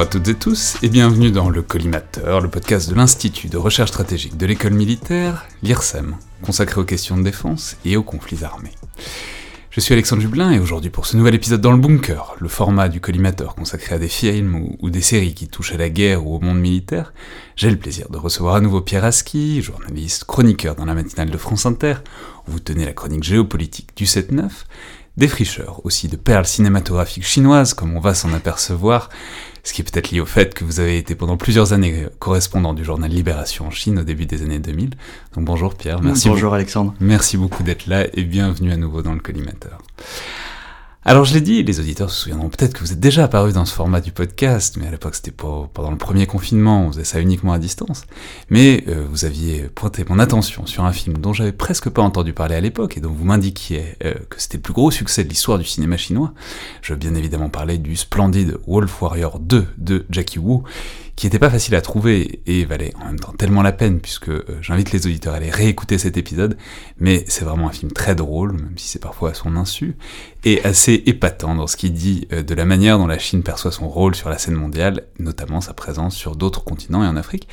Bonjour à toutes et tous et bienvenue dans le Collimateur, le podcast de l'Institut de recherche stratégique de l'école militaire, l'IRSEM, consacré aux questions de défense et aux conflits armés. Je suis Alexandre Jublin et aujourd'hui pour ce nouvel épisode dans le bunker, le format du collimateur consacré à des films ou, des séries qui touchent à la guerre ou au monde militaire, j'ai le plaisir de recevoir à nouveau Pierre Aski, journaliste, chroniqueur dans la matinale de France Inter, où vous tenez la chronique géopolitique du 7-9, défricheur aussi de perles cinématographiques chinoises comme on va s'en apercevoir, ce qui est peut-être lié au fait que vous avez été pendant plusieurs années correspondant du journal Libération en Chine au début des années 2000. Donc bonjour Pierre, merci. Bonjour Alexandre. Merci beaucoup d'être là et bienvenue à nouveau dans le collimateur. Alors je l'ai dit, les auditeurs se souviendront peut-être que vous êtes déjà apparu dans ce format du podcast, mais à l'époque c'était pas pendant le premier confinement, on faisait ça uniquement à distance. Mais euh, vous aviez pointé mon attention sur un film dont j'avais presque pas entendu parler à l'époque et dont vous m'indiquiez euh, que c'était le plus gros succès de l'histoire du cinéma chinois. Je veux bien évidemment parler du splendide Wolf Warrior 2 de Jackie Wu, qui était pas facile à trouver et valait en même temps tellement la peine puisque euh, j'invite les auditeurs à aller réécouter cet épisode, mais c'est vraiment un film très drôle, même si c'est parfois à son insu, et assez épatant dans ce qu'il dit euh, de la manière dont la Chine perçoit son rôle sur la scène mondiale, notamment sa présence sur d'autres continents et en Afrique.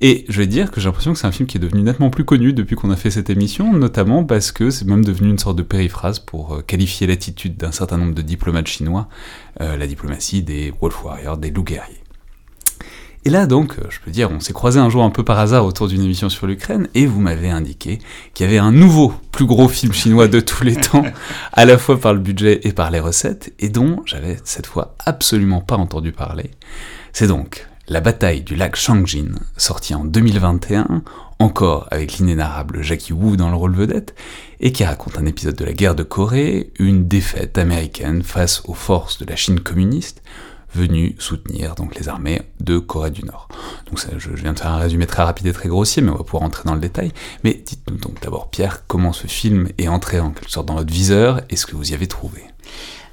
Et je vais dire que j'ai l'impression que c'est un film qui est devenu nettement plus connu depuis qu'on a fait cette émission, notamment parce que c'est même devenu une sorte de périphrase pour euh, qualifier l'attitude d'un certain nombre de diplomates chinois, la diplomatie des Wolf Warriors, des loups guerriers. Et là donc, euh, je peux dire, on s'est croisé un jour un peu par hasard autour d'une émission sur l'Ukraine, et vous m'avez indiqué qu'il y avait un nouveau, plus gros film chinois de tous les temps, à la fois par le budget et par les recettes, et dont j'avais cette fois absolument pas entendu parler. C'est donc La bataille du lac Shangjin, sorti en 2021, encore avec l'inénarrable Jackie Wu dans le rôle vedette, et qui raconte un épisode de la guerre de Corée, une défaite américaine face aux forces de la Chine communiste, venu soutenir donc les armées de Corée du Nord. Donc je, viens de faire un résumé très rapide et très grossier, mais on va pouvoir entrer dans le détail. Mais dites-nous donc d'abord, Pierre, comment ce film est entré en quelque sorte dans votre viseur et ce que vous y avez trouvé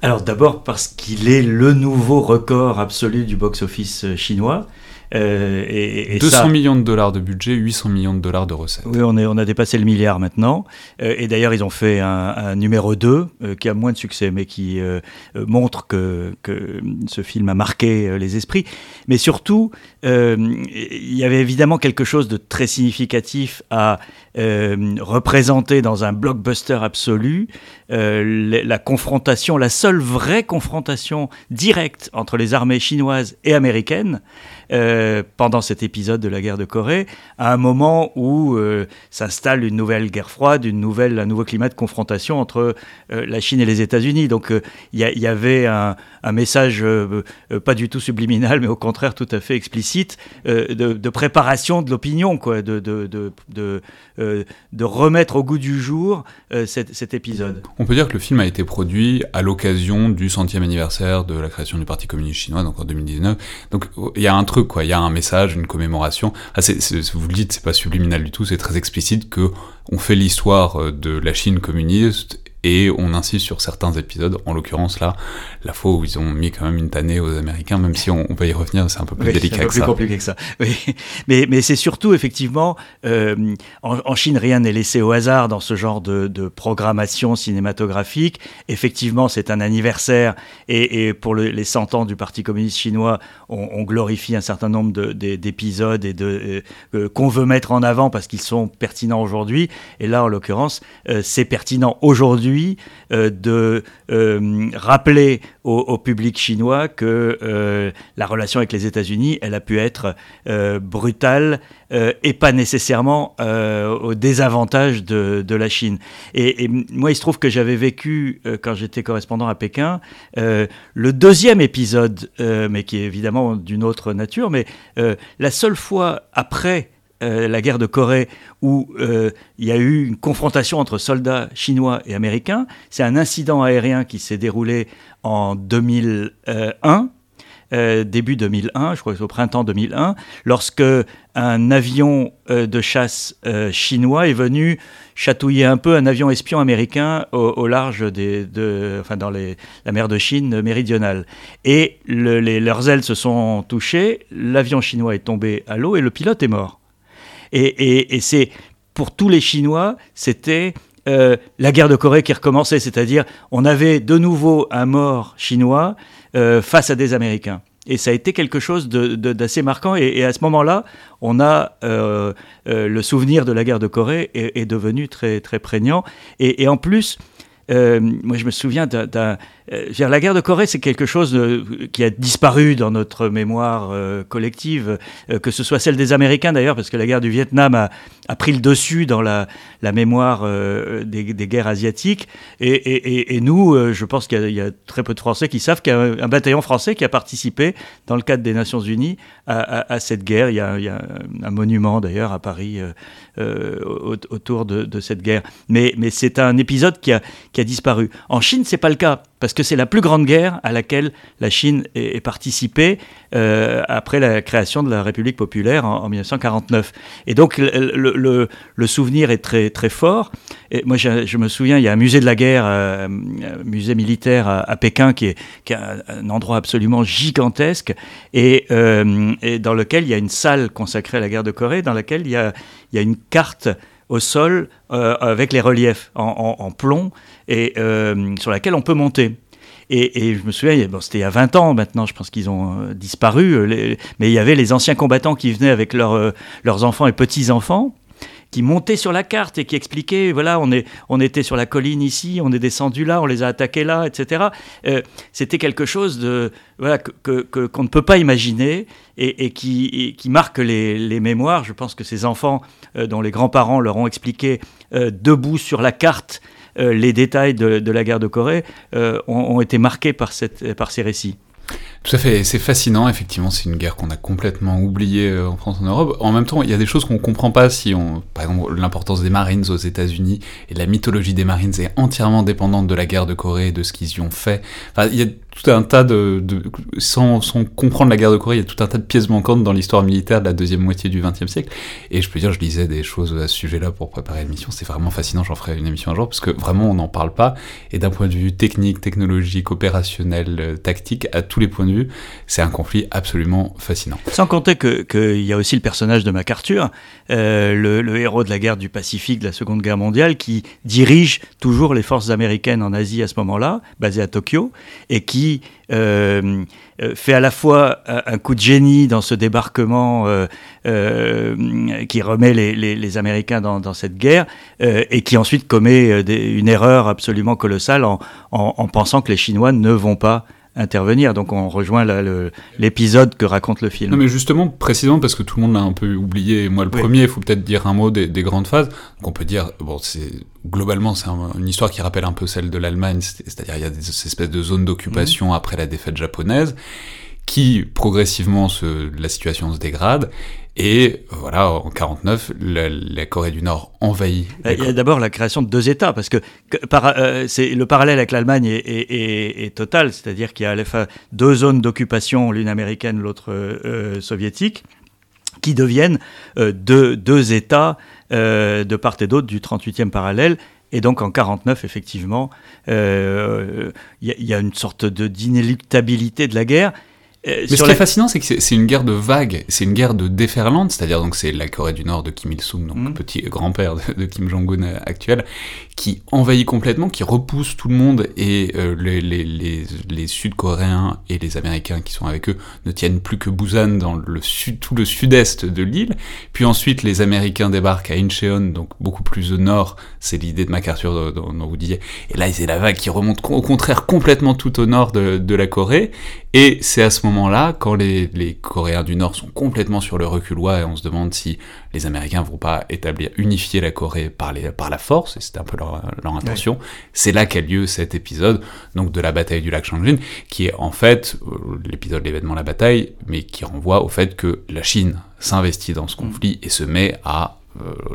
alors d'abord parce qu'il est le nouveau record absolu du box-office chinois. Euh, et, 200 millions de dollars de budget, 800 millions de dollars de recettes. Oui, on, est, on a dépassé le milliard maintenant. Euh, et d'ailleurs, ils ont fait un, numéro 2 euh, qui a moins de succès, mais qui montre que, que, ce film a marqué les esprits. Mais surtout, il y avait évidemment quelque chose de très significatif à représenter dans un blockbuster absolu la confrontation, la seule vraie confrontation directe entre les armées chinoises et américaines. Euh, pendant cet épisode de la guerre de Corée, à un moment où euh, s'installe une nouvelle guerre froide, une nouvelle, un nouveau climat de confrontation entre euh, la Chine et les États-Unis. Donc il y, avait un, message pas du tout subliminal, mais au contraire tout à fait explicite de, préparation de l'opinion, quoi, de, de, de, remettre au goût du jour cet, cet épisode. On peut dire que le film a été produit à l'occasion du centième anniversaire de la création du Parti communiste chinois, donc en 2019. Donc il y a un truc Il y a un message, une commémoration. Ah, vous le dites, c'est pas subliminal du tout, c'est très explicite que on fait l'histoire euh, de la Chine communiste et on insiste sur certains épisodes, en l'occurrence là, la fois où ils ont mis quand même une tannée aux Américains, même si on, va y revenir, c'est un peu plus délicat un peu plus compliqué que ça. Oui. Mais, mais c'est surtout effectivement, euh, en, Chine, rien n'est laissé au hasard dans ce genre de, de programmation cinématographique. Effectivement, c'est un anniversaire et, et pour les 100 ans du Parti communiste chinois, on, on glorifie un certain nombre d'épisodes et de euh, qu'on veut mettre en avant parce qu'ils sont pertinents aujourd'hui. Et là, en l'occurrence, euh, c'est pertinent aujourd'hui euh, de euh, rappeler au, public chinois que euh, la relation avec les États-Unis, elle a pu être brutale et pas nécessairement au désavantage de, la Chine. Et, moi, il se trouve que j'avais vécu, quand j'étais correspondant à Pékin, le deuxième épisode, mais qui est évidemment d'une autre nature, mais la seule fois après euh, la guerre de Corée, où euh, il y a eu une confrontation entre soldats chinois et américains. C'est un incident aérien qui s'est déroulé en 2001. Euh, début 2001, je crois que c'est au printemps 2001, lorsque un avion de chasse chinois est venu chatouiller un peu un avion espion américain au, large de, enfin dans la mer de Chine méridionale. Et leurs ailes se sont touchées, l'avion chinois est tombé à l'eau et le pilote est mort. Et, c'est pour tous les Chinois, c'était euh, la guerre de Corée qui recommençait, c'est-à-dire on avait de nouveau un mort chinois euh, face à des Américains. Et ça a été quelque chose d'assez marquant. Et, à ce moment-là, on a le souvenir de la guerre de Corée est, devenu très, très prégnant. Et en plus, moi, je me souviens d'un euh, la guerre de Corée, c'est quelque chose euh, qui a disparu dans notre mémoire euh, collective, que ce soit celle des Américains d'ailleurs, parce que la guerre du Vietnam a, pris le dessus dans la, mémoire des, guerres asiatiques. Et, nous, je pense qu'il y, a très peu de Français qui savent qu'il y a un, bataillon français qui a participé, dans le cadre des Nations Unies, à, cette guerre. Il y a, un monument d'ailleurs à Paris autour de, cette guerre. Mais, c'est un épisode qui a, qui a disparu. En Chine, c'est pas le cas parce que c'est la plus grande guerre à laquelle la Chine est, participée euh, après la création de la République populaire en, 1949. Et donc le, souvenir est très, très fort. Et moi, je, me souviens, il y a un musée de la guerre, euh, un musée militaire à, Pékin, qui est, un, endroit absolument gigantesque, et, euh, et, dans lequel il y a une salle consacrée à la guerre de Corée, dans laquelle il y a une carte au sol avec les reliefs en, plomb et euh, sur laquelle on peut monter. Et, je me souviens, bon, c'était il y a 20 ans maintenant, je pense qu'ils ont euh, disparu, euh, mais il y avait les anciens combattants qui venaient avec leurs enfants et petits-enfants qui montaient sur la carte et qui expliquaient, voilà, on, est, on était sur la colline ici, on est descendu là, on les a attaqués là, etc. C'était quelque chose de, voilà, que, qu'on ne peut pas imaginer et, qui, qui, marque les, les, mémoires. Je pense que ces enfants dont les grands-parents leur ont expliqué debout sur la carte euh, les détails de, la guerre de Corée euh, ont, été marqués par, cette, par ces récits. Tout à fait, c'est fascinant, effectivement, c'est une guerre qu'on a complètement oubliée euh, en France, en Europe. En même temps, il y a des choses qu'on comprend pas si on, par exemple, l'importance des Marines aux États-Unis et la mythologie des Marines est entièrement dépendante de la guerre de Corée et de ce qu'ils y ont fait. Tout un tas de, sans, sans, comprendre la guerre de Corée, il y a tout un tas de pièces manquantes dans l'histoire militaire de la deuxième moitié du XXe siècle. Et je peux dire, je lisais des choses à ce sujet-là pour préparer l'émission. C'est vraiment fascinant. J'en ferai une émission un jour parce que vraiment on n'en parle pas. Et d'un point de vue technique, technologique, opérationnel, euh, tactique, à tous les points de vue, c'est un conflit absolument fascinant. Sans compter qu'il que y a aussi le personnage de MacArthur, euh, le, le, héros de la guerre du Pacifique de la Seconde Guerre mondiale, qui dirige toujours les forces américaines en Asie à ce moment-là, basées à Tokyo, et qui euh, euh, fait à la fois un coup de génie dans ce débarquement euh, qui remet les, Américains dans, cette guerre et qui ensuite commet une erreur absolument colossale en, pensant que les Chinois ne vont pas intervenir. Donc on rejoint l'épisode que raconte le film. Non mais justement, précisément parce que tout le monde l'a un peu oublié, moi le premier, il faut peut-être dire un mot des, grandes phases. Donc on peut dire, bon, c'est globalement c'est une histoire qui rappelle un peu celle de l'Allemagne, c'est-à-dire il y a des espèces de zones d'occupation mmh. après la défaite japonaise qui progressivement se, la situation se dégrade et voilà, en 49, la, Corée du Nord envahit. Il y a d'abord la création de deux États, parce que, euh, c'est, le parallèle avec l'Allemagne est, total, c'est-à-dire qu'il y a à la fois deux zones d'occupation, l'une américaine, l'autre euh, soviétique, qui deviennent euh, deux, deux, États de part et d'autre du 38e parallèle. Et donc en 49, effectivement, il y, a une sorte de, d'inéluctabilité de la guerre euh, Mais ce qui est fascinant, c'est que c'est une guerre de vagues, c'est une guerre de déferlante, c'est-à-dire donc c'est la Corée du Nord de Kim Il-sung, donc mm. petit grand-père de, Kim Jong-un euh, actuel, qui envahit complètement, qui repousse tout le monde et euh, les, les, les, les Sud-Coréens et les Américains qui sont avec eux ne tiennent plus que Busan dans le sud, tout le sud-est de l'île. Puis ensuite, les Américains débarquent à Incheon, donc beaucoup plus au nord, c'est l'idée de MacArthur dont, dont vous disiez. Et là, c'est la vague qui remonte au contraire complètement tout au nord de, de la Corée. Et c'est à ce moment-là, quand les, les, Coréens du Nord sont complètement sur le reculoir et on se demande si les Américains vont pas établir, unifier la Corée par, les, par la force, et c'était un peu leur, leur intention, c'est là qu'a lieu cet épisode, donc de la bataille du lac Changjin, qui est en fait euh, l'épisode l'événement la bataille, mais qui renvoie au fait que la Chine s'investit dans ce conflit et se met à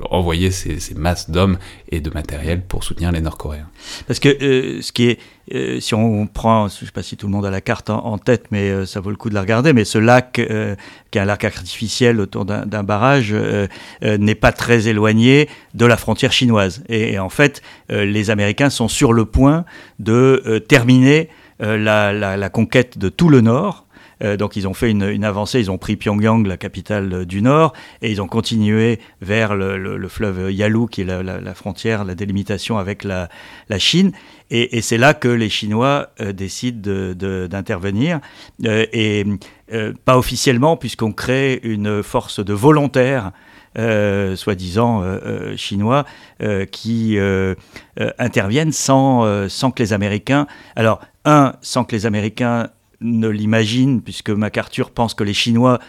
envoyer ces, masses d'hommes et de matériel pour soutenir les Nord-Coréens. Parce que euh, ce qui est, euh, si on prend, je ne sais pas si tout le monde a la carte en, tête, mais ça vaut le coup de la regarder, mais ce lac, qui est un lac artificiel autour d'un barrage, n'est pas très éloigné de la frontière chinoise. Et, en fait, les Américains sont sur le point de terminer la, conquête de tout le Nord euh, donc ils ont fait une, avancée, ils ont pris Pyongyang, la capitale euh, du Nord, et ils ont continué vers le, fleuve Yalu, qui est la, frontière, la délimitation avec la, Chine. Et, c'est là que les Chinois euh, décident d'intervenir. et pas officiellement, puisqu'on crée une force de volontaires soi-disant chinois, qui interviennent sans, sans que les Américains... Alors, un, sans que les Américains ne l'imaginent, puisque MacArthur pense que les Chinois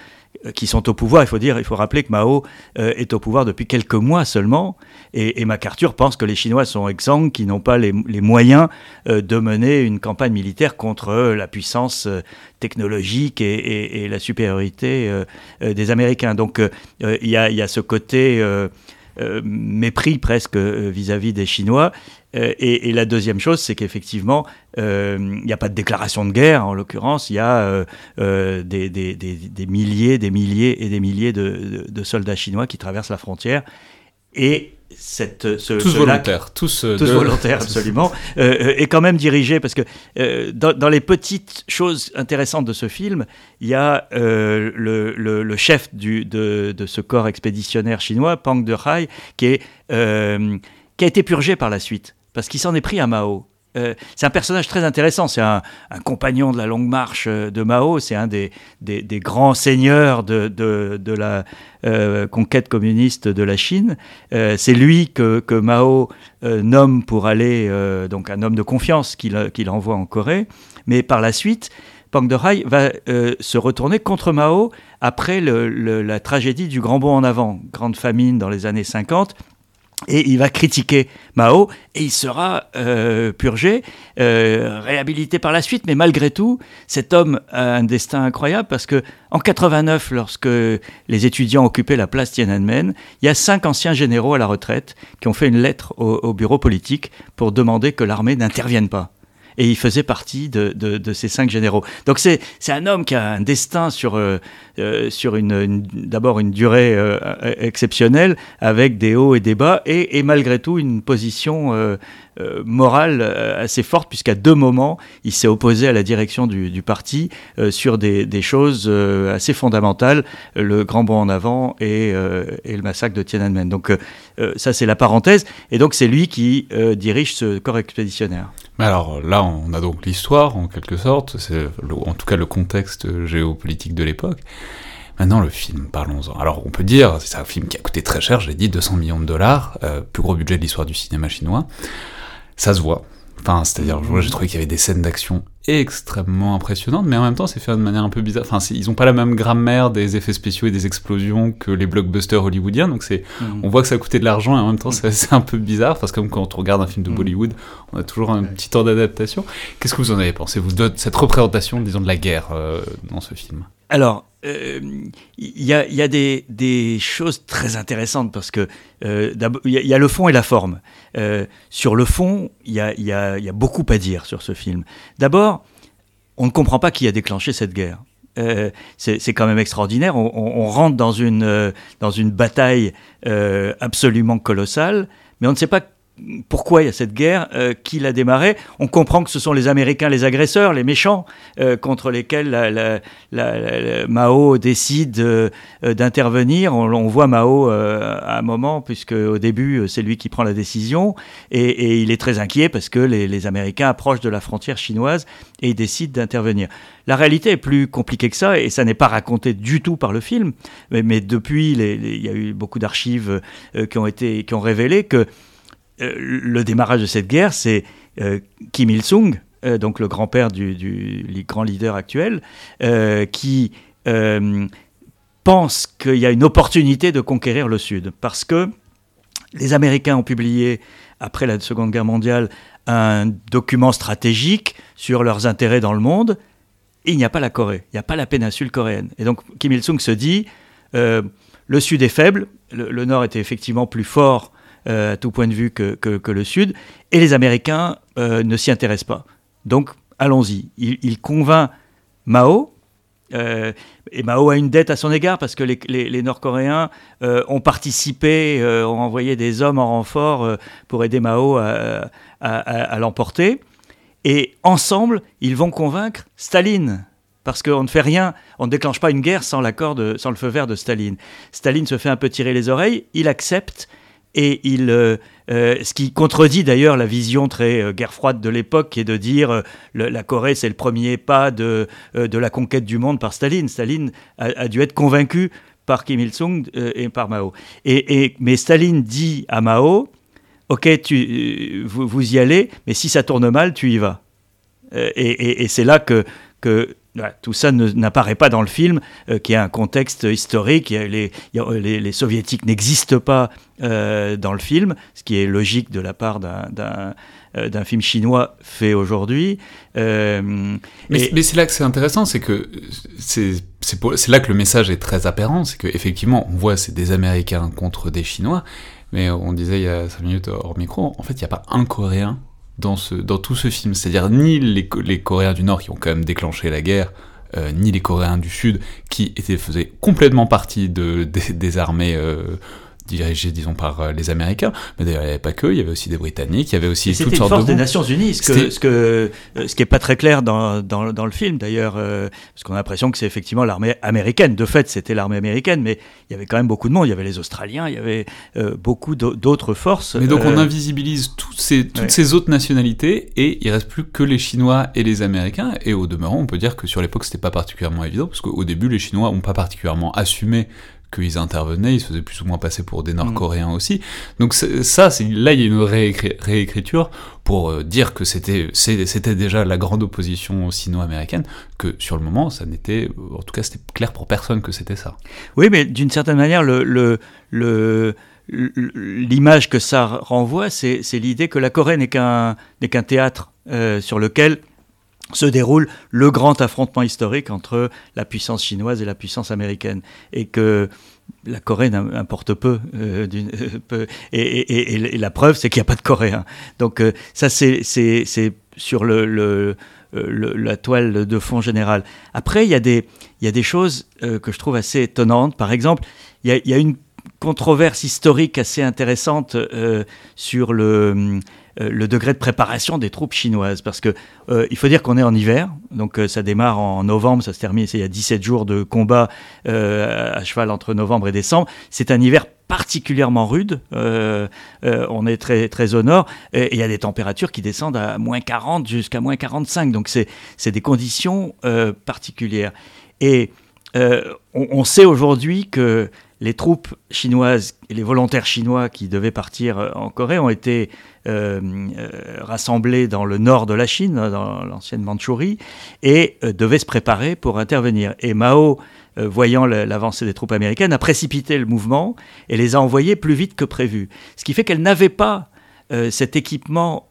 euh, qui sont au pouvoir. Il faut dire, il faut rappeler que Mao euh, est au pouvoir depuis quelques mois seulement, et, MacArthur pense que les Chinois sont exsangues, qui n'ont pas les, moyens euh, de mener une campagne militaire contre la puissance technologique et, la supériorité des Américains. Donc il y, a ce côté mépris presque vis-à-vis des Chinois. Et, la deuxième chose, c'est qu'effectivement, il n'y a pas de déclaration de guerre, en l'occurrence, il y a des, des, milliers, des milliers et des milliers de, soldats chinois qui traversent la frontière. Et cette, ce, tous volontaires, tous, tous volontaires, absolument, est quand même dirigé parce que dans, les petites choses intéressantes de ce film, il y a le, le, chef du, de, de, ce corps expéditionnaire chinois, Pang Dehai, qui est qui a été purgé par la suite parce qu'il s'en est pris à Mao. Euh, c'est un personnage très intéressant, c'est un, compagnon de la longue marche euh, de Mao, c'est un des, grands seigneurs de, de, la euh, conquête communiste de la Chine. c'est lui que, Mao nomme pour aller, donc un homme de confiance qu'il envoie en Corée, mais par la suite, Pang Dehai va se retourner contre Mao après la tragédie du Grand Bond en avant, grande famine dans les années 50, et il va critiquer Mao et il sera euh, purgé, euh, réhabilité par la suite. Mais malgré tout, cet homme a un destin incroyable parce que en 89, lorsque les étudiants occupaient la place Tiananmen, il y a cinq anciens généraux à la retraite qui ont fait une lettre au bureau politique pour demander que l'armée n'intervienne pas et il faisait partie de, ces cinq généraux. Donc c'est un homme qui a un destin sur, euh, euh, sur une, d'abord une durée euh, exceptionnelle, avec des hauts et des bas, et, et malgré tout une position euh, morale euh, assez forte, puisqu'à deux moments, il s'est opposé à la direction du, parti euh, sur des, choses assez fondamentales, le grand bond en avant et, le massacre de Tiananmen. Donc ça, c'est la parenthèse. Et donc c'est lui qui dirige ce corps expéditionnaire. Mais alors là, on a donc l'histoire, en quelque sorte, c'est en tout cas le contexte géopolitique de l'époque. Maintenant, le film, parlons-en. Alors, on peut dire, c'est un film qui a coûté très cher, j'ai dit 200 millions de dollars, plus gros budget de l'histoire du cinéma chinois ça se voit. Enfin, c'est-à-dire, j'ai trouvé qu'il y avait des scènes d'action extrêmement impressionnantes, mais en même temps, c'est fait de manière un peu bizarre. Enfin, ils ont pas la même grammaire des effets spéciaux et des explosions que les blockbusters hollywoodiens, donc c'est, mm. on voit que ça a coûté de l'argent et en même temps, c'est un peu bizarre, parce que comme quand on regarde un film de mm. Bollywood, on a toujours un petit temps d'adaptation. Qu'est-ce que vous en avez pensé, vous, de cette représentation, disons, de la guerre euh, dans ce film? Alors, il euh, y, a, y a des, choses très intéressantes parce que euh, il y, a le fond et la forme. Euh, sur le fond, il y a, beaucoup à dire sur ce film. D'abord, on ne comprend pas qui a déclenché cette guerre. C'est quand même extraordinaire. On, on, rentre dans une, dans une bataille absolument colossale, mais on ne sait pas pourquoi il y a cette guerre, euh, qui l'a démarré. On comprend que ce sont les Américains, les agresseurs, les méchants, euh, contre lesquels Mao décide euh, d'intervenir. On, voit Mao à un moment, puisque au début, c'est lui qui prend la décision, et, il est très inquiet parce que les, Américains approchent de la frontière chinoise et il décide d'intervenir. La réalité est plus compliquée que ça, et ça n'est pas raconté du tout par le film, mais, depuis, il y a eu beaucoup d'archives qui ont qui ont révélé que le démarrage de cette guerre, c'est euh, Kim Il-sung, euh, donc le grand-père du, grand leader actuel, qui pense qu'il y a une opportunité de conquérir le Sud. Parce que les Américains ont publié, après la Seconde Guerre mondiale, un document stratégique sur leurs intérêts dans le monde. Il n'y a pas la Corée, il n'y a pas la péninsule coréenne. Et donc Kim Il-sung se dit, le Sud est faible, le, Nord était effectivement plus fort euh, à tout point de vue que, le Sud, et les Américains euh, ne s'y intéressent pas. Donc allons-y. Il, convainc Mao, euh, et Mao a une dette à son égard parce que les, Nord-Coréens ont participé, ont envoyé des hommes en renfort pour aider Mao à, à, l'emporter. Et ensemble, ils vont convaincre Staline. Parce qu'on ne fait rien, on ne déclenche pas une guerre sans l'accord, sans le feu vert de Staline. Staline se fait un peu tirer les oreilles, il accepte, et il, ce qui contredit d'ailleurs la vision très guerre froide de l'époque, qui est de dire la Corée c'est le premier pas de, de la conquête du monde par Staline. Staline a, dû être convaincu par Kim Il-sung et par Mao. Et, mais Staline dit à Mao, ok, tu, vous, vous, y allez, mais si ça tourne mal, tu y vas. et, et c'est là que, que tout ça n'apparaît pas dans le film, euh, qui a un contexte historique. Les, les, soviétiques n'existent pas euh, dans le film, ce qui est logique de la part d'un euh, film chinois fait aujourd'hui. mais, c'est là que c'est intéressant, c'est que c'est là que le message est très apparent, c'est qu'effectivement, on voit c'est des Américains contre des Chinois, mais on disait il y a 5 minutes hors micro, en fait, il n'y a pas un Coréen dans, tout ce film. C'est-à-dire ni les, Coréens du Nord qui ont quand même déclenché la guerre, euh, ni les Coréens du Sud qui étaient, faisaient complètement partie de, des, armées euh, dirigé, disons, par euh, les Américains. Mais d'ailleurs, il n'y avait pas que, il y avait aussi des Britanniques, il y avait aussi toutes sortes une force des Nations Unies, ce, que, ce, que, euh, ce qui n'est pas très clair dans, dans, dans le film, d'ailleurs, euh, parce qu'on a l'impression que c'est effectivement l'armée américaine. De fait, c'était l'armée américaine, mais il y avait quand même beaucoup de monde. Il y avait les Australiens, il y avait beaucoup d'autres forces. Mais donc, on invisibilise toutes ces, toutes ces autres nationalités, et il reste plus que les Chinois et les Américains. Et au demeurant, on peut dire que sur l'époque, c'était pas particulièrement évident, parce qu'au début, les Chinois n'ont pas particulièrement assumé qu'ils intervenaient, ils se faisaient plus ou moins passer pour des Nord-Coréens aussi. Donc ça, là, il y a une réécriture pour euh, dire que c'était déjà la grande opposition sino-américaine, que sur le moment, ça n'était, en tout cas, c'était clair pour personne que c'était ça. Oui, mais d'une certaine manière, le, le, l'image que ça renvoie, c'est l'idée que la Corée n'est qu'un qu'un théâtre euh, sur lequel se déroule le grand affrontement historique entre la puissance chinoise et la puissance américaine. Et que la Corée n'importe peu, euh, peu et, la preuve, c'est qu'il n'y a pas de Coréens. Donc euh, ça, c'est sur le, la toile de fond générale. Après, il y a des, choses euh, que je trouve assez étonnantes. Par exemple, il y a, une controverse historique assez intéressante sur le euh, le degré de préparation des troupes chinoises. Parce que euh, il faut dire qu'on est en hiver, donc euh, ça démarre en novembre, ça se termine, il y a 17 jours de combat à cheval entre novembre et décembre. C'est un hiver particulièrement rude. on est très, très au nord et il y a des températures qui descendent à moins 40 jusqu'à moins 45. Donc c'est des conditions particulières. Et on, sait aujourd'hui que les troupes chinoises les volontaires chinois qui devaient partir en Corée ont été euh, euh, rassemblés dans le nord de la Chine, dans l'ancienne Mandchourie, et euh, devaient se préparer pour intervenir. Et Mao, voyant l'avancée des troupes américaines, a précipité le mouvement et les a envoyés plus vite que prévu. Ce qui fait qu'elle n'avait pas cet équipement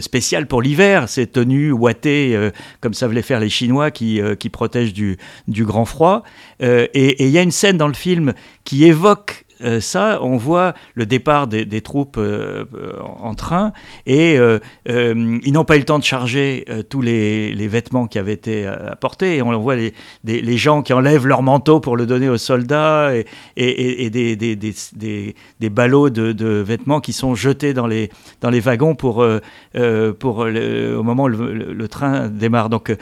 spécial pour l'hiver, ces tenues ouatées, comme ça voulait faire les Chinois qui, qui protègent du, du grand froid. et il y a une scène dans le film qui évoque euh, ça, on voit le départ des, troupes euh, en train et euh, ils n'ont pas eu le temps de charger tous les, vêtements qui avaient été apportés. On voit les, gens qui enlèvent leur manteau pour le donner aux soldats et, des, ballots de, vêtements qui sont jetés dans les, wagons pour, au moment où le, train démarre. Donc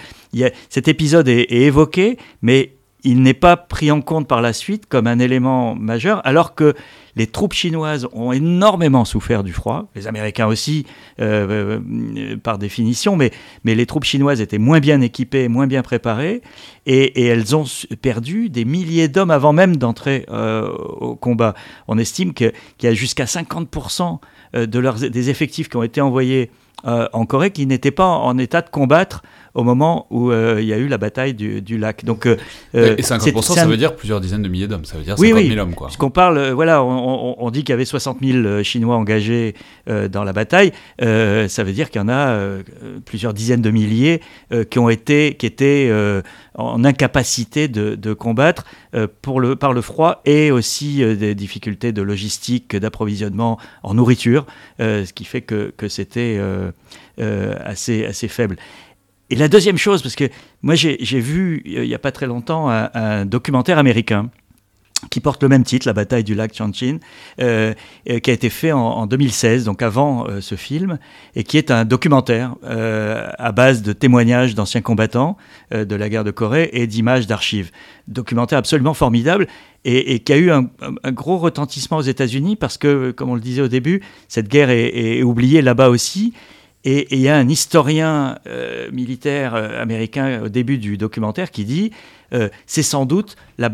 cet épisode est, est évoqué, mais il n'est pas pris en compte par la suite comme un élément majeur, alors que les troupes chinoises ont énormément souffert du froid, les Américains aussi euh, euh, par définition, mais, les troupes chinoises étaient moins bien équipées, moins bien préparées, et, elles ont perdu des milliers d'hommes avant même d'entrer euh, au combat. On estime qu'il y a jusqu'à 50% de leurs, des effectifs qui ont été envoyés en Corée qui n'étaient pas en état de combattre au moment où euh, il y a eu la bataille du, lac. Donc, euh, euh, et 50%, ça veut dire plusieurs dizaines de milliers d'hommes, ça veut dire 50 000 hommes. Quoi. Puisqu'on parle, voilà, on, dit qu'il y avait 60 000 Chinois engagés dans la bataille, ça veut dire qu'il y en a plusieurs dizaines de milliers qui ont été, qui étaient en incapacité de, combattre pour le, par le froid et aussi des difficultés de logistique, d'approvisionnement en nourriture, ce qui fait que, que c'était assez, assez faible. Et la deuxième chose, parce que moi j'ai vu euh, il n'y a pas très longtemps un, documentaire américain qui porte le même titre, La bataille du lac Chanchin, euh, euh, qui a été fait en, 2016, donc avant ce film, et qui est un documentaire à base de témoignages d'anciens combattants de la guerre de Corée et d'images d'archives. Documentaire absolument formidable et, qui a eu un, gros retentissement aux États-Unis parce que, comme on le disait au début, cette guerre est, oubliée là-bas aussi. Et il y a un historien militaire américain au début du documentaire qui dit euh, c'est sans doute la,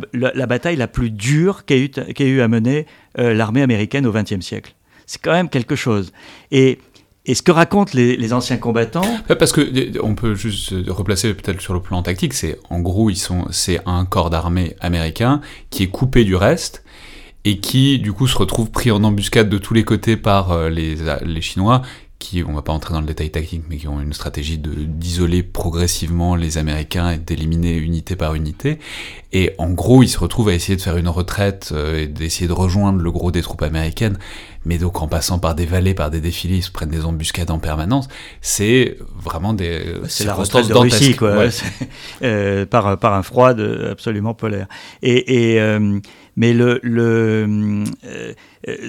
bataille la plus dure qu'a eu, eu, à mener euh, l'armée américaine au XXe siècle. C'est quand même quelque chose. Et, ce que racontent les, anciens combattants. Parce que on peut juste replacer peut-être sur le plan tactique, c'est en gros ils sont, c'est un corps d'armée américain qui est coupé du reste et qui du coup se retrouve pris en embuscade de tous les côtés par euh, les, les Chinois qui, on va pas entrer dans le détail tactique, mais qui ont une stratégie de d'isoler progressivement les Américains et d'éliminer unité par unité. Et en gros, ils se retrouvent à essayer de faire une retraite euh, et d'essayer de rejoindre le gros des troupes américaines. Mais donc en passant par des vallées, par des défilés, ils se prennent des embuscades en permanence. C'est vraiment des c'est la retraite de Russie, quoi. Euh, par par un froid absolument polaire. Et, et euh, mais le, le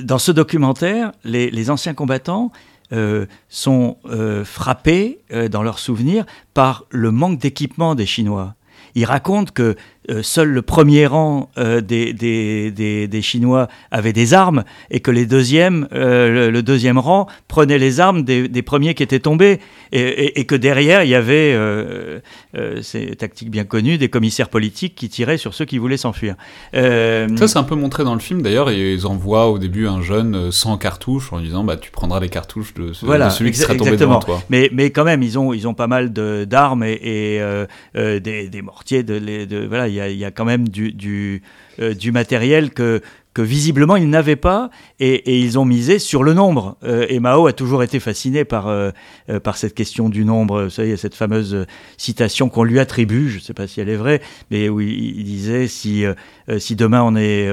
dans ce documentaire, les, les anciens combattants euh, sont euh, frappés euh, dans leurs souvenirs par le manque d'équipement des Chinois. Ils racontent que euh, seul le premier rang euh, des, des, des, Chinois avait des armes et que les deuxièmes, euh, le, deuxième rang prenait les armes des, premiers qui étaient tombés et, et, que derrière il y avait, ces tactiques bien connues, des commissaires politiques qui tiraient sur ceux qui voulaient s'enfuir. Ça c'est un peu montré dans le film d'ailleurs et ils envoient au début un jeune sans cartouches en disant bah tu prendras les cartouches de, celui qui sera tombé devant toi. Mais, mais quand même ils ont, ils ont pas mal d'armes et, et des, mortiers, de, de voilà il y, a quand même du, euh, matériel que, visiblement ils n'avaient pas et, ils ont misé sur le nombre. Euh, et Mao a toujours été fasciné euh, par cette question du nombre. Vous savez, il y a cette fameuse citation qu'on lui attribue, je ne sais pas si elle est vraie, mais où il, disait si, si demain on, est,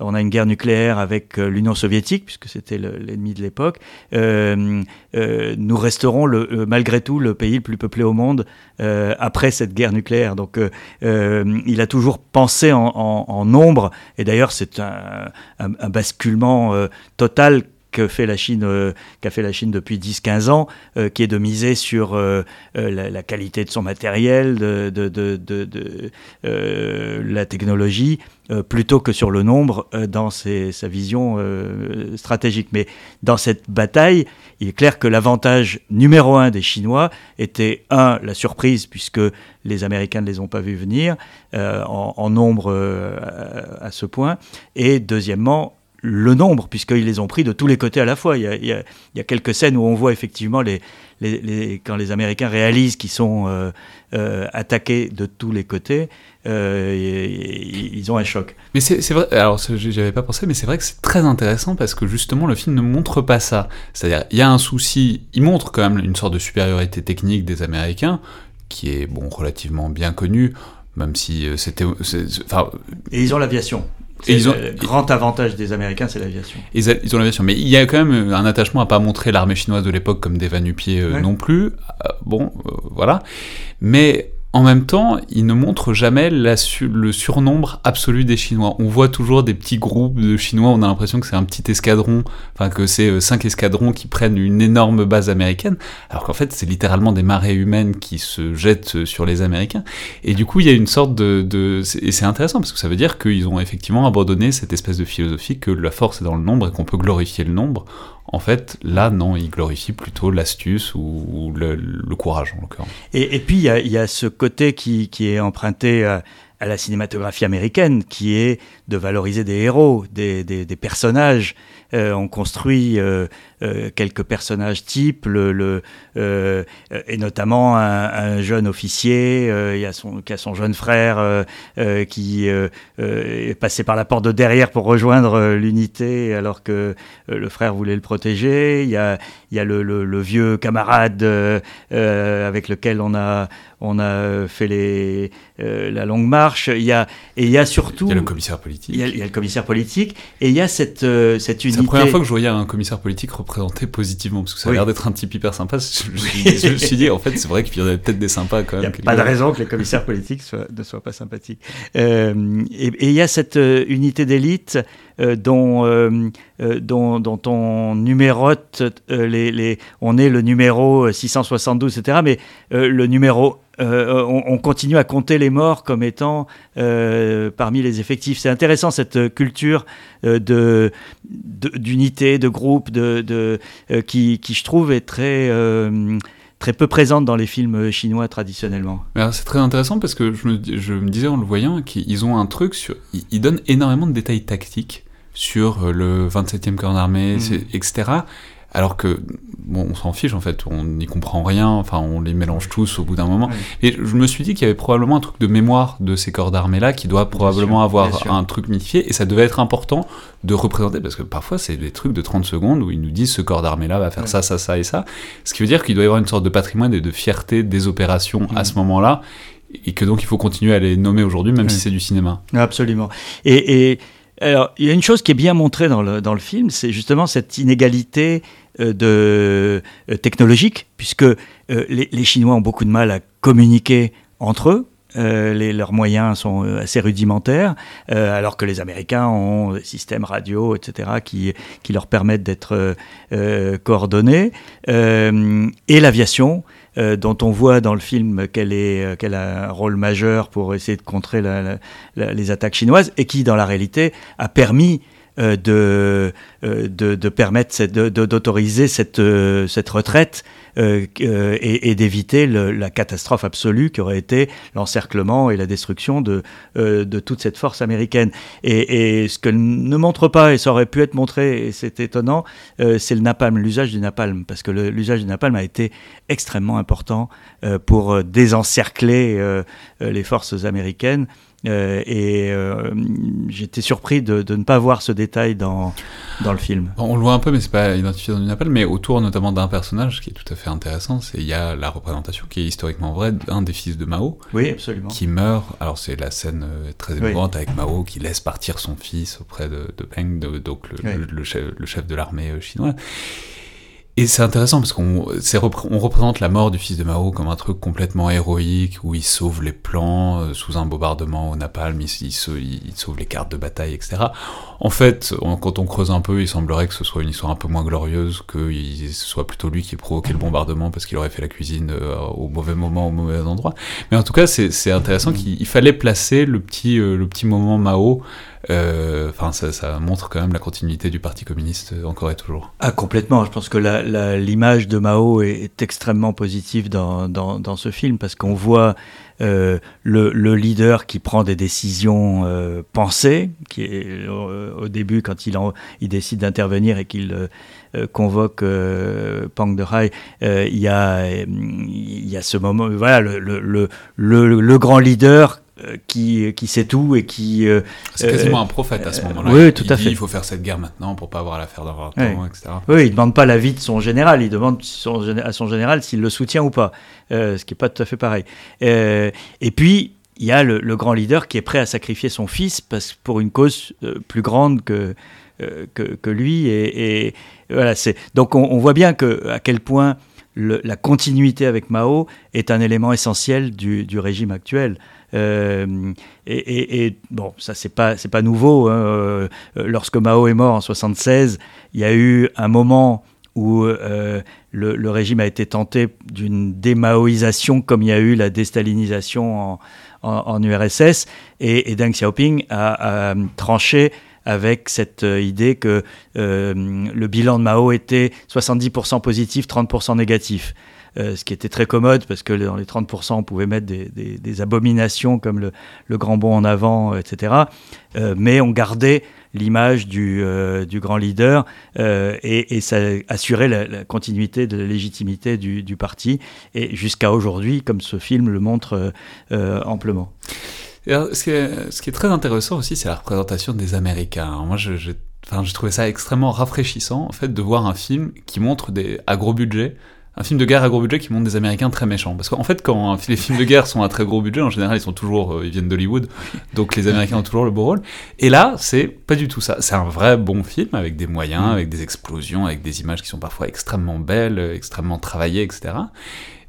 on a une guerre nucléaire avec l'Union soviétique, puisque c'était l'ennemi de l'époque, nous resterons malgré tout le pays le plus peuplé au monde après cette guerre nucléaire. Donc il a toujours pensé en, nombre, et d'ailleurs c'est un basculement euh, total que fait la Chine, euh, qu'a fait la Chine depuis 10-15 ans, euh, qui est de miser sur la, qualité de son matériel, de, la technologie, plutôt que sur le nombre dans sa vision stratégique. Mais dans cette bataille, il est clair que l'avantage numéro un des Chinois était, un, la surprise, puisque les Américains ne les ont pas vus venir euh, en, nombre euh, à, ce point, et deuxièmement, le nombre, puisqu'ils les ont pris de tous les côtés à la fois. Il y a, quelques scènes où on voit effectivement les, quand les Américains réalisent qu'ils sont euh, attaqués de tous les côtés, ils ont un choc. Mais c'est vrai, alors j'avais pas pensé, mais c'est vrai que c'est très intéressant parce que justement le film ne montre pas ça. C'est-à-dire, il y a un souci, il montre quand même une sorte de supériorité technique des Américains, qui est bon relativement bien connu, même si euh, c'était. Et ils ont l'aviation. Ils ont... Le grand avantage des Américains, c'est l'aviation. Ils, ont l'aviation, mais il y a quand même un attachement à pas montrer l'armée chinoise de l'époque comme des va-nu-pieds euh, non plus. Euh, bon, voilà. Mais en même temps, il ne montre jamais le surnombre absolu des Chinois. On voit toujours des petits groupes de Chinois, on a l'impression que c'est un petit escadron, enfin que c'est euh, cinq escadrons qui prennent une énorme base américaine, alors qu'en fait c'est littéralement des marées humaines qui se jettent sur les Américains. Et du coup, il y a une sorte de... de et c'est intéressant parce que ça veut dire qu'ils ont effectivement abandonné cette espèce de philosophie que la force est dans le nombre et qu'on peut glorifier le nombre en fait, là, non, il glorifie plutôt l'astuce ou, le, courage, en l'occurrence. Et, puis, il y, a, ce côté qui, est emprunté à, la cinématographie américaine, qui est de valoriser des héros, des, personnages. Euh, on construit euh, euh, quelques personnages types, le, euh, et notamment un, jeune officier il y a son, qui a son jeune frère qui est passé par la porte de derrière pour rejoindre l'unité alors que le frère voulait le protéger. Il y a, il y a le, vieux camarade avec lequel on a, on a fait les, la longue marche. Il y a et il y a surtout il y a le commissaire politique. Il y a, le commissaire politique et il y a cette cette unité. C'est la première fois que je voyais un commissaire politique représenté positivement parce que ça a l'air d'être un type hyper sympa. Je, me suis dit en fait c'est vrai qu'il y en avait peut-être des sympas quand même. Il n'y a pas de raison que les commissaires politiques ne soient pas sympathiques. et, et, il y a cette unité d'élite euh, dont, euh, euh, dont, dont, on numérote les, les, on est le numéro 672, etc. Mais le numéro on, continue à compter les morts comme étant parmi les effectifs. C'est intéressant cette culture d'unité, de, groupe, de, de qui, qui, je trouve est très très peu présente dans les films chinois traditionnellement. C'est très intéressant parce que je me, je me, disais en le voyant qu'ils ont un truc sur. Ils donnent énormément de détails tactiques sur euh, le 27e corps d'armée, mm. etc. Alors que, bon, on s'en fiche en fait, on n'y comprend rien, enfin on les mélange tous au bout d'un moment. Et je me suis dit qu'il y avait probablement un truc de mémoire de ces corps d'armée là qui doit probablement avoir un truc mythifié et ça devait être important de représenter parce que parfois c'est des trucs de 30 secondes où ils nous disent ce corps d'armée là va faire ça, ça, ça et ça. Ce qui veut dire qu'il doit y avoir une sorte de patrimoine et de fierté des opérations à mm. ce moment-là et que donc il faut continuer à les nommer aujourd'hui même si c'est du cinéma. Absolument. Et. et alors, il y a une chose qui est bien montrée dans le, dans le film, c'est justement cette inégalité de, euh, technologique, puisque euh, les, Chinois ont beaucoup de mal à communiquer entre eux. Leurs moyens sont assez rudimentaires, alors que les Américains ont des systèmes radio, etc., qui, qui leur permettent d'être coordonnés. et l'aviation, euh, dont on voit dans le film qu'elle euh, a un rôle majeur pour essayer de contrer les attaques chinoises, et qui, dans la réalité, a permis euh, de, de, de, permettre d'autoriser cette, cette retraite euh, euh, et, d'éviter la catastrophe absolue qui aurait été l'encerclement et la destruction de, euh, de toute cette force américaine. Et, ce que ne montre pas, et ça aurait pu être montré, et c'est étonnant, c'est le napalm, l'usage du napalm, parce que l'usage du napalm a été extrêmement important pour désencercler les forces américaines. Euh, et euh, j'étais surpris de, de, ne pas voir ce détail dans, dans le film. On le voit un peu, mais c'est pas identifié dans une appel, mais autour notamment d'un personnage qui est tout à fait intéressant, c'est il y a la représentation qui est historiquement vraie d'un des fils de Mao. Oui, absolument. Qui meurt. Alors c'est la scène euh, très émouvante avec Mao qui laisse partir son fils auprès de, de Peng, donc le, le, chef, le, chef, de l'armée chinoise. Et c'est intéressant parce qu'on on représente la mort du fils de Mao comme un truc complètement héroïque où il sauve les plans euh, sous un bombardement au napalm, il, il, il, sauve les cartes de bataille, etc. En fait, quand on creuse un peu, il semblerait que ce soit une histoire un peu moins glorieuse, que ce soit plutôt lui qui ait provoqué le bombardement parce qu'il aurait fait la cuisine euh, au mauvais moment, au mauvais endroit. Mais en tout cas, c'est intéressant qu'il fallait placer le petit, euh, le petit moment Mao enfin, ça, ça, montre quand même la continuité du Parti communiste euh, encore et toujours. Ah, complètement. Je pense que l'image de Mao est, extrêmement positive dans, dans, dans, ce film parce qu'on voit euh, le, le, leader qui prend des décisions euh, pensées, qui est au début quand il, en, il décide d'intervenir et qu'il convoque Pang de Hai, il y a y a ce moment, voilà, le, le, le, grand leader euh, qui, qui sait tout et qui... Euh, c'est quasiment un prophète à ce moment-là. oui, tout il à dit, fait. Il faut faire cette guerre maintenant pour pas avoir l'affaire d'avoir temps, etc. Oui, il ne demande pas l'avis de son général, il demande à son général s'il le soutient ou pas, euh, ce qui n'est pas tout à fait pareil. et puis, il y a le, grand leader qui est prêt à sacrifier son fils parce, pour une cause plus grande que, que, que, lui. Et, et voilà, c'est donc on, on, voit bien que, à quel point la continuité avec Mao est un élément essentiel du, régime actuel. Euh, et, bon, ça c'est pas pas nouveau. Hein. Euh, lorsque Mao est mort en 76, il y a eu un moment où euh, le, régime a été tenté d'une démaoïsation, comme il y a eu la déstalinisation en, URSS, et, Deng Xiaoping a, tranché avec cette idée que le bilan de Mao était 70% positif, 30% négatif. Euh, ce qui était très commode parce que dans les 30%, on pouvait mettre des, abominations comme le, grand bond en avant, etc. Euh, mais on gardait l'image du, euh, grand leader et, et, ça assurait la, continuité de la légitimité du, du parti et jusqu'à aujourd'hui, comme ce film le montre amplement. Ce, qui est, ce, qui est, très intéressant aussi, c'est la représentation des Américains. moi, je, je, enfin, je trouvais ça extrêmement rafraîchissant, en fait, de voir un film qui montre des, à gros budget un film de guerre à gros budget qui montre des Américains très méchants. Parce qu'en fait, quand les films de guerre sont à très gros budget, en général, ils sont toujours, euh, ils viennent d'Hollywood, donc les Américains ont toujours le beau rôle. Et là, c'est pas du tout ça. C'est un vrai bon film avec des moyens, avec des explosions, avec des images qui sont parfois extrêmement belles, extrêmement travaillées, etc.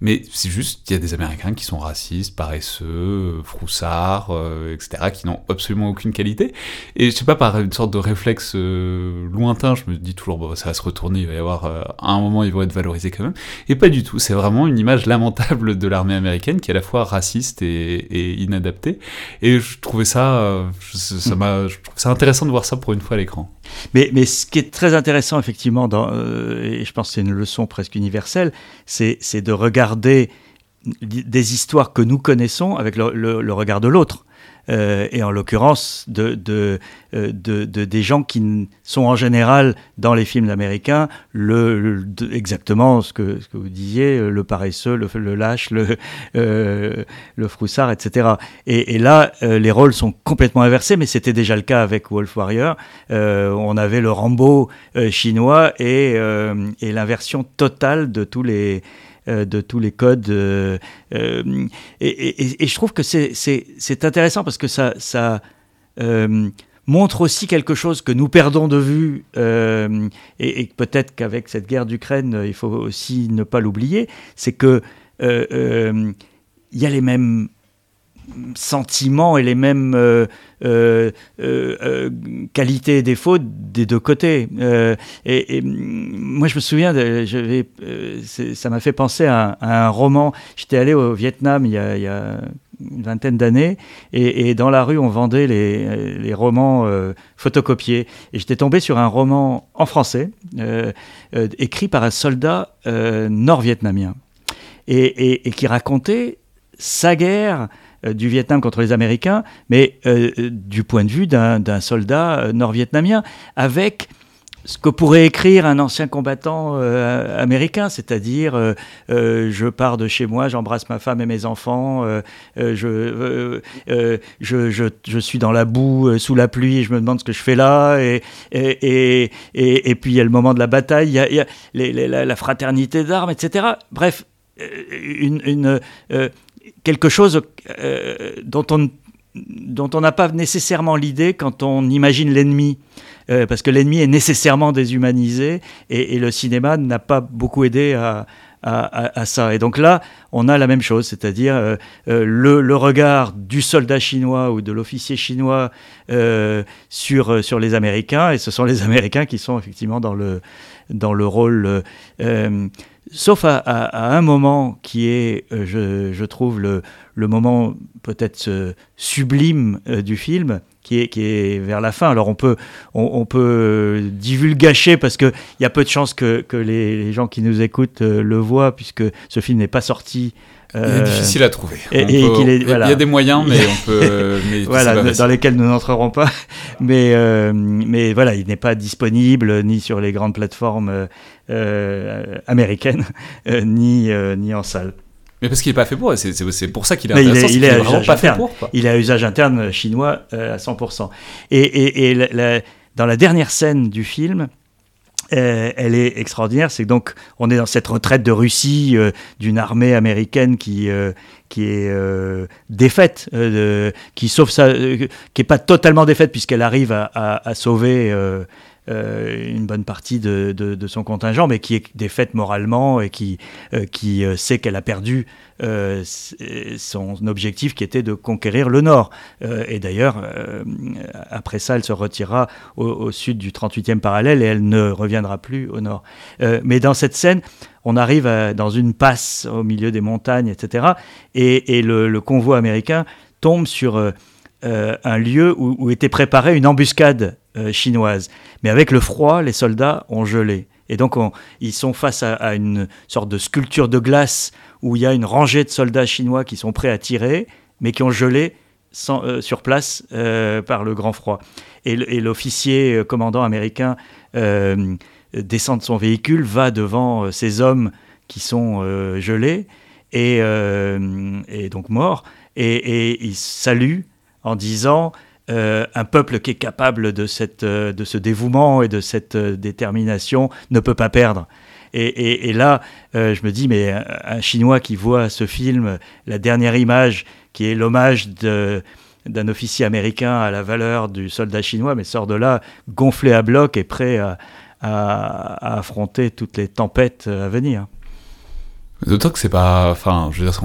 Mais c'est juste, il y a des Américains qui sont racistes, paresseux, froussards, euh, etc., qui n'ont absolument aucune qualité. Et je sais pas, par une sorte de réflexe euh, lointain, je me dis toujours, bon, ça va se retourner, il va y avoir, euh, à un moment, ils vont être valorisés quand même. Et pas du tout, c'est vraiment une image lamentable de l'armée américaine qui est à la fois raciste et, et inadaptée. Et je trouvais ça, ça m'a, je trouve ça intéressant de voir ça pour une fois à l'écran. Mais, mais ce qui est très intéressant, effectivement, dans, et je pense que c'est une leçon presque universelle, c'est de regarder des histoires que nous connaissons avec le, regard de l'autre. Euh, et en l'occurrence de, de, euh, de, des gens qui sont en général dans les films américains le, exactement ce que, vous disiez, le paresseux, le, lâche, le, euh, le froussard, etc. Et, là, les rôles sont complètement inversés, mais c'était déjà le cas avec Wolf Warrior. on avait le Rambo chinois et, et l'inversion totale de tous les euh, de tous les codes. Euh, euh, et, je trouve que c'est intéressant parce que ça, ça montre aussi quelque chose que nous perdons de vue, et, peut-être qu'avec cette guerre d'Ukraine, il faut aussi ne pas l'oublier, c'est que il y a les mêmes sentiments et les mêmes euh, euh, euh, qualités et défauts des deux côtés. Et, moi, je me souviens, ça m'a fait penser à, un roman. J'étais allé au Vietnam il y a, une vingtaine d'années, et, dans la rue, on vendait les, romans photocopiés. Et j'étais tombé sur un roman en français, écrit par un soldat nord-vietnamien, et, qui racontait sa guerre euh, du Vietnam contre les Américains, mais euh, du point de vue d'un soldat euh, nord-vietnamien, avec ce que pourrait écrire un ancien combattant américain, c'est-à-dire je pars de chez moi, j'embrasse ma femme et mes enfants, je, je, je, suis dans la boue, sous la pluie, et je me demande ce que je fais là, et, et, et, puis il y a le moment de la bataille, il y a, la, fraternité d'armes, etc. Bref, une quelque chose euh, dont on dont on n'a pas nécessairement l'idée quand on imagine l'ennemi, euh, parce que l'ennemi est nécessairement déshumanisé, et, le cinéma n'a pas beaucoup aidé à, à, ça. Et donc là, on a la même chose, c'est-à-dire euh, le, le, regard du soldat chinois ou de l'officier chinois sur, sur les Américains, et ce sont les Américains qui sont effectivement dans le, dans le rôle sauf à, un moment qui est, euh, je, trouve, le, moment peut-être euh, sublime euh, du film, qui est, qui est vers la fin. Alors on peut, on, peut divulgacher parce qu'il y a peu de chances que, les, gens qui nous écoutent le voient, puisque ce film n'est pas sorti il est euh, difficile à trouver. Et, il, y a des moyens, mais on peut. voilà, dans lesquels nous n'entrerons pas. Mais, euh, mais voilà, il n'est pas disponible ni sur les grandes plateformes euh, américaines, ni, ni en salle. Mais parce qu'il n'est pas fait pour, c'est pour ça qu'il est intéressant. Il est, il est, vraiment pas fait pour. Il à usage interne chinois à 100%. Et, et, et dans la dernière scène du film, euh, elle est extraordinaire. C'est donc on est dans cette retraite de Russie euh, d'une armée américaine qui euh, qui est défaite, qui sauve ça, qui est pas totalement défaite puisqu'elle arrive à, à sauver euh, une bonne partie de, son contingent, mais qui est défaite moralement et qui, euh, qui euh, sait qu'elle a perdu son objectif qui était de conquérir le Nord. et d'ailleurs, après ça, elle se retirera au, sud du 38e parallèle et elle ne reviendra plus au Nord. mais dans cette scène, on arrive dans une passe au milieu des montagnes, etc. Et, le, convoi américain tombe sur euh, un lieu où, était préparée une embuscade euh, chinoise. Mais avec le froid, les soldats ont gelé. Et donc, ils sont face à, une sorte de sculpture de glace où il y a une rangée de soldats chinois qui sont prêts à tirer, mais qui ont gelé euh, sur place par le grand froid. Et, l'officier commandant américain descend de son véhicule, va devant ces hommes qui sont gelés et, donc morts, et, et il salue en disant euh, un peuple qui est capable de, cette, euh, de ce dévouement et de cette euh, détermination ne peut pas perdre. Et, là, je me dis, mais un, Chinois qui voit ce film, la dernière image, qui est l'hommage d'un officier américain à la valeur du soldat chinois, mais sort de là gonflé à bloc et prêt à, affronter toutes les tempêtes à venir. D'autant que c'est pas. Enfin, je veux dire,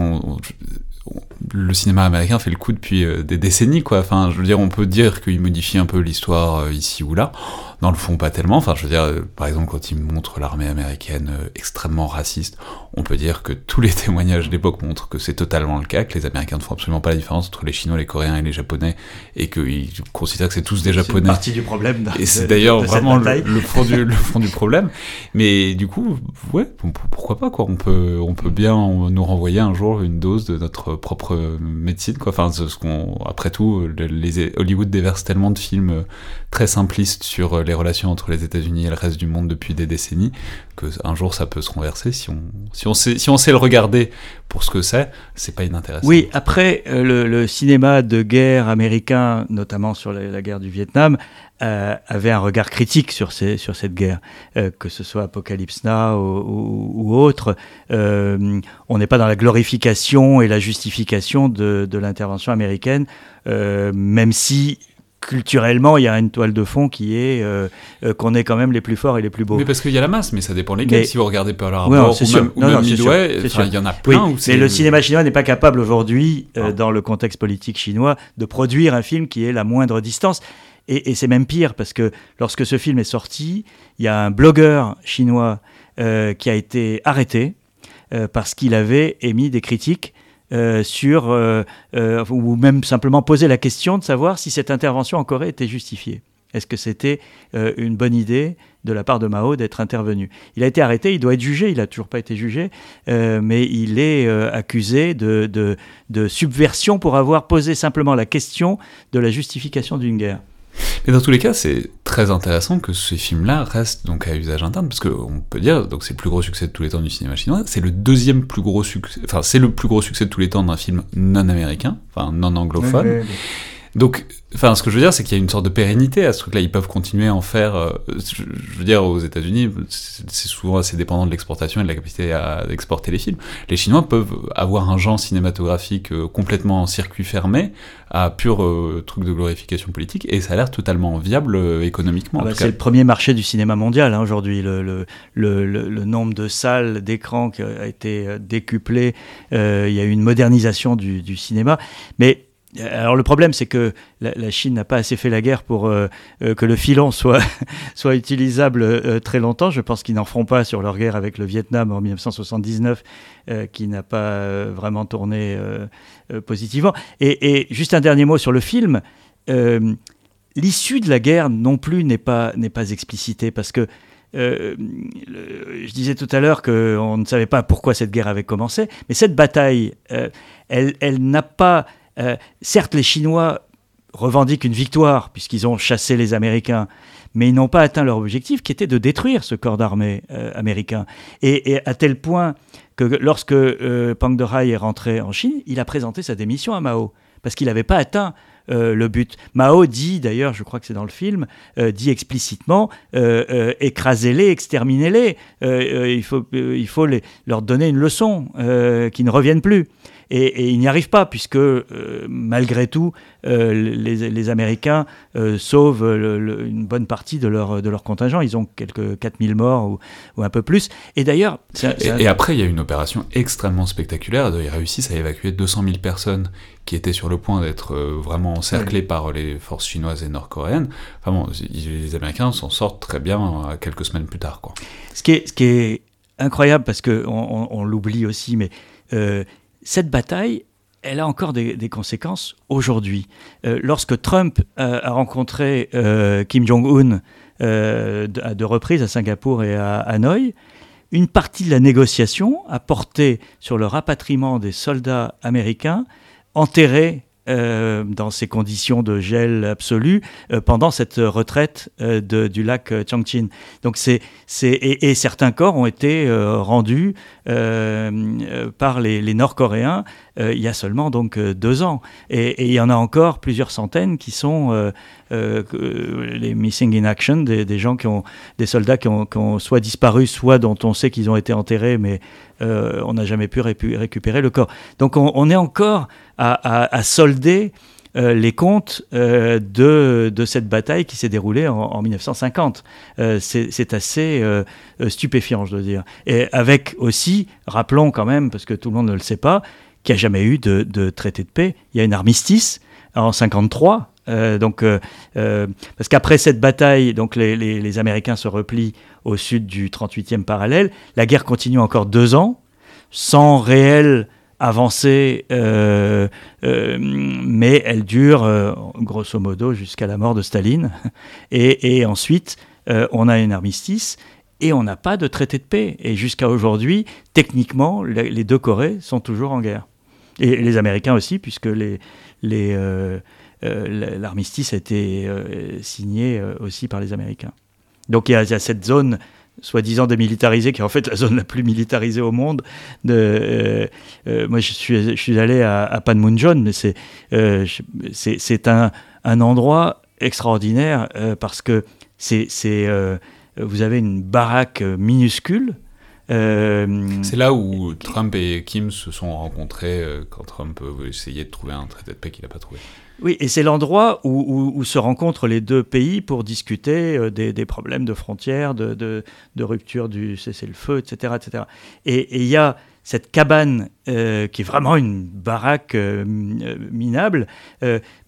le cinéma américain fait le coup depuis euh, des décennies, quoi. Enfin, je veux dire, on peut dire qu'il modifie un peu l'histoire euh, ici ou là. Dans le fond, pas tellement. Enfin, je veux dire, euh, par exemple, quand il montre l'armée américaine extrêmement raciste, on peut dire que tous les témoignages d'époque montrent que c'est totalement le cas, que les Américains ne font absolument pas la différence entre les Chinois, les Coréens et les Japonais, et qu'ils considèrent que c'est tous des Japonais. C'est partie du problème. et c'est d'ailleurs vraiment le, fond du, le fond du problème. Mais du coup, ouais, pourquoi pas, quoi. On peut, on peut bien nous renvoyer un jour une dose de notre propre médecine, quoi. Enfin, ce qu'on, après tout, les, Hollywood déverse tellement de films euh, très simplistes sur euh, les relations entre les États-Unis et le reste du monde depuis des décennies que un jour ça peut se renverser si on, si on sait, si on sait le regarder pour ce que c'est, c'est pas inintéressant. Oui, après euh, le, cinéma de guerre américain, notamment sur la guerre du Vietnam, euh, avait un regard critique sur, ces, sur cette guerre, euh, que ce soit Apocalypse Now ou, autre. On n'est pas dans la glorification et la justification de l'intervention américaine, même si culturellement, il y a une toile de fond qui est qu'on est quand même les plus forts et les plus beaux. Mais parce qu'il y a la masse, mais ça dépend lesquels. si vous regardez Pearl Harbor ou, sûr. Même, non, Midway, il y en a plein. mais le cinéma chinois n'est pas capable aujourd'hui, ah. dans le contexte politique chinois, de produire un film qui ait la moindre distance. Et, c'est même pire parce que lorsque ce film est sorti, il y a un blogueur chinois euh, qui a été arrêté euh, parce qu'il avait émis des critiques euh, sur, ou même simplement posé la question de savoir si cette intervention en Corée était justifiée. Est-ce que c'était une bonne idée de la part de Mao d'être intervenu? Il a été arrêté, il doit être jugé, il n'a toujours pas été jugé, mais il est accusé de, de, de subversion pour avoir posé simplement la question de la justification d'une guerre. Mais dans tous les cas, c'est très intéressant que ces films-là restent donc à usage interne, parce qu'on peut dire, donc c'est le plus gros succès de tous les temps du cinéma chinois, c'est le deuxième plus gros succès, enfin c'est le plus gros succès de tous les temps d'un film non américain, enfin non anglophone. Donc, enfin, ce que je veux dire, c'est qu'il y a une sorte de pérennité à ce truc-là. Ils peuvent continuer à en faire. Euh, je veux dire, aux États-Unis, c'est souvent assez dépendant de l'exportation et de la capacité à exporter les films. Les Chinois peuvent avoir un genre cinématographique euh, complètement en circuit fermé, à pur euh, truc de glorification politique, et ça a l'air totalement viable économiquement. Ah bah, c'est le premier marché du cinéma mondial hein, aujourd'hui. Le, le, le, le, nombre de salles, d'écrans qui a été décuplé. il y a eu une modernisation du, du cinéma, mais alors le problème, c'est que la, Chine n'a pas assez fait la guerre pour euh, euh, que le filon soit, soit utilisable euh, très longtemps. Je pense qu'ils n'en feront pas sur leur guerre avec le Vietnam en 1979, qui n'a pas vraiment tourné positivement. Et, juste un dernier mot sur le film. L'issue de la guerre non plus n'est pas, pas explicitée parce que je disais tout à l'heure qu'on ne savait pas pourquoi cette guerre avait commencé, mais cette bataille, elle, elle n'a pas euh, certes, les Chinois revendiquent une victoire puisqu'ils ont chassé les Américains, mais ils n'ont pas atteint leur objectif qui était de détruire ce corps d'armée euh, américain. Et, à tel point que lorsque euh, Pang Dehai est rentré en Chine, il a présenté sa démission à Mao parce qu'il n'avait pas atteint le but. Mao dit, d'ailleurs, je crois que c'est dans le film, dit explicitement écrasez-les, exterminez-les. il faut, leur donner une leçon, qui ne reviennent plus. Et, il n'y arrive pas, puisque euh, malgré tout, euh, les, Américains euh, sauvent une bonne partie de leur, de leur contingent. Ils ont quelques 4000 morts ou, un peu plus. Et d'ailleurs... Et, après, il y a une opération extrêmement spectaculaire. Ils réussissent à évacuer 200 000 personnes qui étaient sur le point d'être vraiment encerclées par les forces chinoises et nord-coréennes. Enfin bon, les Américains s'en sortent très bien quelques semaines plus tard. Quoi. Ce, qui est, ce qui est incroyable, parce qu'on on, l'oublie aussi, mais cette bataille, elle a encore des, conséquences aujourd'hui. Euh, lorsque Trump a rencontré euh, Kim Jong-un euh, à deux reprises à Singapour et à Hanoï, une partie de la négociation a porté sur le rapatriement des soldats américains enterrés dans ces conditions de gel absolu pendant cette retraite du lac Chongqing. Donc c'est, et, certains corps ont été rendus par les Nord-Coréens il y a seulement donc deux ans. Et, il y en a encore plusieurs centaines qui sont les missing in action, des, gens qui ont, des soldats qui ont, soit disparu, soit dont on sait qu'ils ont été enterrés, mais euh, on n'a jamais pu récupérer le corps. Donc on, est encore à, solder euh, les comptes euh, de, cette bataille qui s'est déroulée en, 1950. c'est assez stupéfiant, je dois dire. Et avec aussi, rappelons quand même, parce que tout le monde ne le sait pas, qu'il n'y a jamais eu de, traité de paix. Il y a une armistice en 1953. donc, parce qu'après cette bataille, donc les, Américains se replient au sud du 38e parallèle. La guerre continue encore deux ans, sans réelle avancée, euh, euh, mais elle dure euh, grosso modo jusqu'à la mort de Staline. Et, ensuite, on a un armistice et on n'a pas de traité de paix. Et jusqu'à aujourd'hui, techniquement, les, deux Corées sont toujours en guerre. Et les Américains aussi, puisque les, l'armistice a été signé aussi par les Américains. Donc il y, a, cette zone soi-disant démilitarisée, qui est en fait la zone la plus militarisée au monde. De, euh, euh, moi, je suis, allé à, Panmunjom, mais c'est euh, un, endroit extraordinaire parce que vous avez une baraque minuscule. C'est là où Trump et Kim se sont rencontrés quand Trump essayait de trouver un traité de paix qu'il n'a pas trouvé. Oui, et c'est l'endroit où, se rencontrent les deux pays pour discuter euh, des, problèmes de frontières, de, rupture du cessez-le-feu, etc., etc. Et il y a cette cabane euh, qui est vraiment une baraque euh, minable,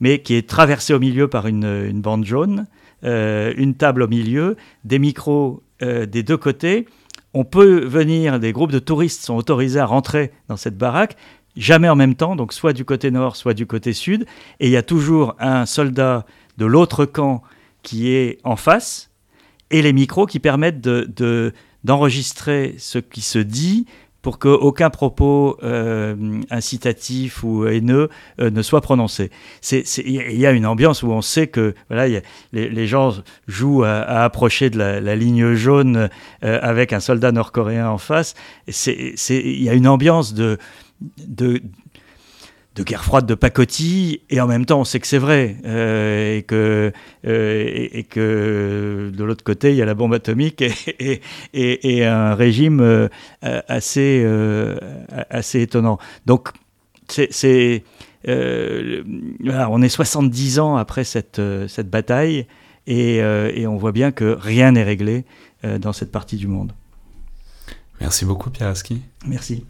mais qui est traversée au milieu par une, une bande jaune, une table au milieu, des micros des deux côtés. On peut venir, des groupes de touristes sont autorisés à rentrer dans cette baraque jamais en même temps, donc soit du côté nord, soit du côté sud, et il y a toujours un soldat de l'autre camp qui est en face, et les micros qui permettent d'enregistrer ce qui se dit pour qu'aucun propos euh, incitatif ou haineux euh, ne soit prononcé. Il y a une ambiance où on sait que voilà, les, gens jouent à, approcher de la, ligne jaune euh, avec un soldat nord-coréen en face. Il y a une ambiance de de, de guerre froide, de pacotille, et en même temps on sait que c'est vrai, euh, et, que, euh, et, que de l'autre côté il y a la bombe atomique et, un régime euh, assez, assez étonnant. Donc c'est, on est 70 ans après cette, cette bataille, et on voit bien que rien n'est réglé dans cette partie du monde. Merci beaucoup Pierre Aski. Merci.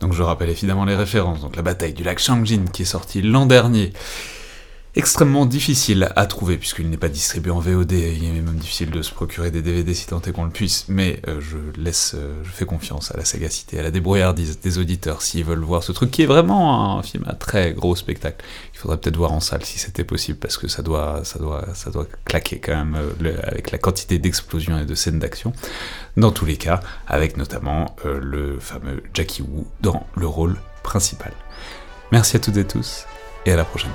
Donc je rappelle évidemment les références. Donc la bataille du lac Changjin qui est sortie l'an dernier extrêmement difficile à trouver puisqu'il n'est pas distribué en VOD, il est même difficile de se procurer des DVD si tant est qu'on le puisse, mais euh, je laisse, euh, je fais confiance à la sagacité, à la débrouillardise des auditeurs s'ils veulent voir ce truc qui est vraiment un film à très gros spectacle. Il faudrait peut-être voir en salle si c'était possible parce que ça doit, ça doit, ça doit claquer quand même euh, avec la quantité d'explosions et de scènes d'action. Dans tous les cas, avec notamment le fameux Jackie Wu dans le rôle principal. Merci à toutes et tous et à la prochaine.